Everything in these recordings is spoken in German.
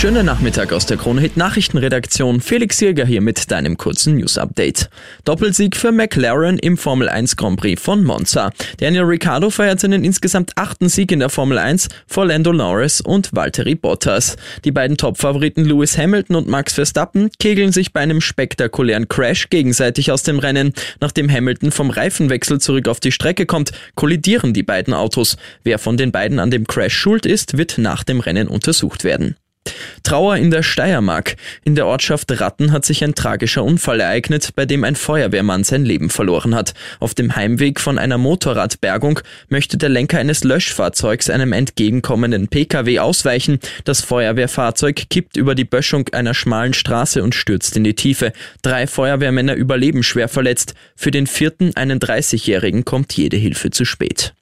Schönen Nachmittag aus der Kronhit Nachrichtenredaktion. Felix Jäger hier mit deinem kurzen News Update. Doppelsieg für McLaren im Formel 1 Grand Prix von Monza. Daniel Ricciardo feiert seinen insgesamt achten Sieg in der Formel 1 vor Lando Norris und Valtteri Bottas. Die beiden Topfavoriten Lewis Hamilton und Max Verstappen kegeln sich bei einem spektakulären Crash gegenseitig aus dem Rennen. Nachdem Hamilton vom Reifenwechsel zurück auf die Strecke kommt, kollidieren die beiden Autos. Wer von den beiden an dem Crash schuld ist, wird nach dem Rennen untersucht werden. Trauer in der Steiermark. In der Ortschaft Ratten hat sich ein tragischer Unfall ereignet, bei dem ein Feuerwehrmann sein Leben verloren hat. Auf dem Heimweg von einer Motorradbergung möchte der Lenker eines Löschfahrzeugs einem entgegenkommenden Pkw ausweichen. Das Feuerwehrfahrzeug kippt über die Böschung einer schmalen Straße und stürzt in die Tiefe. Drei Feuerwehrmänner überleben schwer verletzt. Für den vierten, einen 30-Jährigen, kommt jede Hilfe zu spät.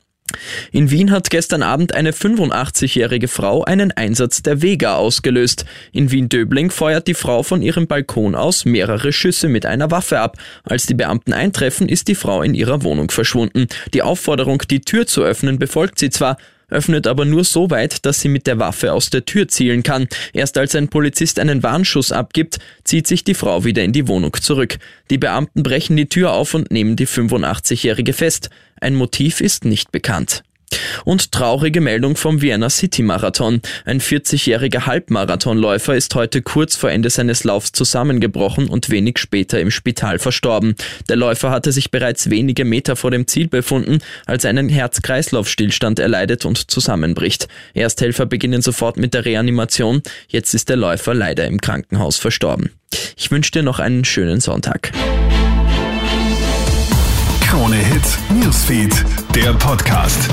In Wien hat gestern Abend eine 85-jährige Frau einen Einsatz der Vega ausgelöst. In Wien-Döbling feuert die Frau von ihrem Balkon aus mehrere Schüsse mit einer Waffe ab. Als die Beamten eintreffen, ist die Frau in ihrer Wohnung verschwunden. Die Aufforderung, die Tür zu öffnen, befolgt sie zwar, öffnet aber nur so weit, dass sie mit der Waffe aus der Tür zielen kann. Erst als ein Polizist einen Warnschuss abgibt, zieht sich die Frau wieder in die Wohnung zurück. Die Beamten brechen die Tür auf und nehmen die 85-Jährige fest. Ein Motiv ist nicht bekannt. Und traurige Meldung vom Vienna City Marathon. Ein 40-jähriger Halbmarathonläufer ist heute kurz vor Ende seines Laufs zusammengebrochen und wenig später im Spital verstorben. Der Läufer hatte sich bereits wenige Meter vor dem Ziel befunden, als er einen Herz-Kreislauf-Stillstand erleidet und zusammenbricht. Ersthelfer beginnen sofort mit der Reanimation. Jetzt ist der Läufer leider im Krankenhaus verstorben. Ich wünsche dir noch einen schönen Sonntag. Krone Hits, Newsfeed, der Podcast.